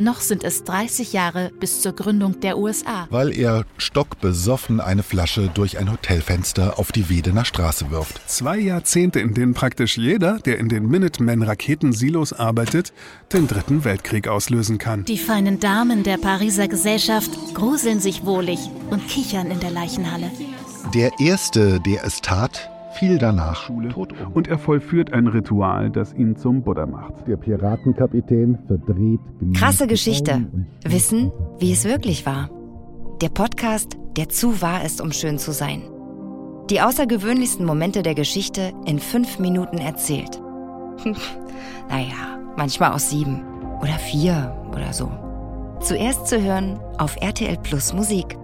Noch sind es 30 Jahre bis zur Gründung der USA. Weil er stockbesoffen eine Flasche durch ein Hotelfenster auf die Wedener Straße wirft. Zwei Jahrzehnte, in denen praktisch jeder, der in den Minuteman-Raketensilos arbeitet, den Dritten Weltkrieg auslösen kann. Die feinen Damen der Pariser Gesellschaft gruseln sich wohlig und kichern in der Leichenhalle. Der Erste, der es tat, fiel danach tot um. Und er vollführt ein Ritual, das ihn zum Buddha macht. Der Piratenkapitän verdreht... Krasse Geschichte. Wissen, wie es wirklich war. Der Podcast, der zu wahr ist, um schön zu sein. Die außergewöhnlichsten Momente der Geschichte in fünf Minuten erzählt. naja, manchmal aus sieben oder vier oder so. Zuerst zu hören auf RTL Plus Musik.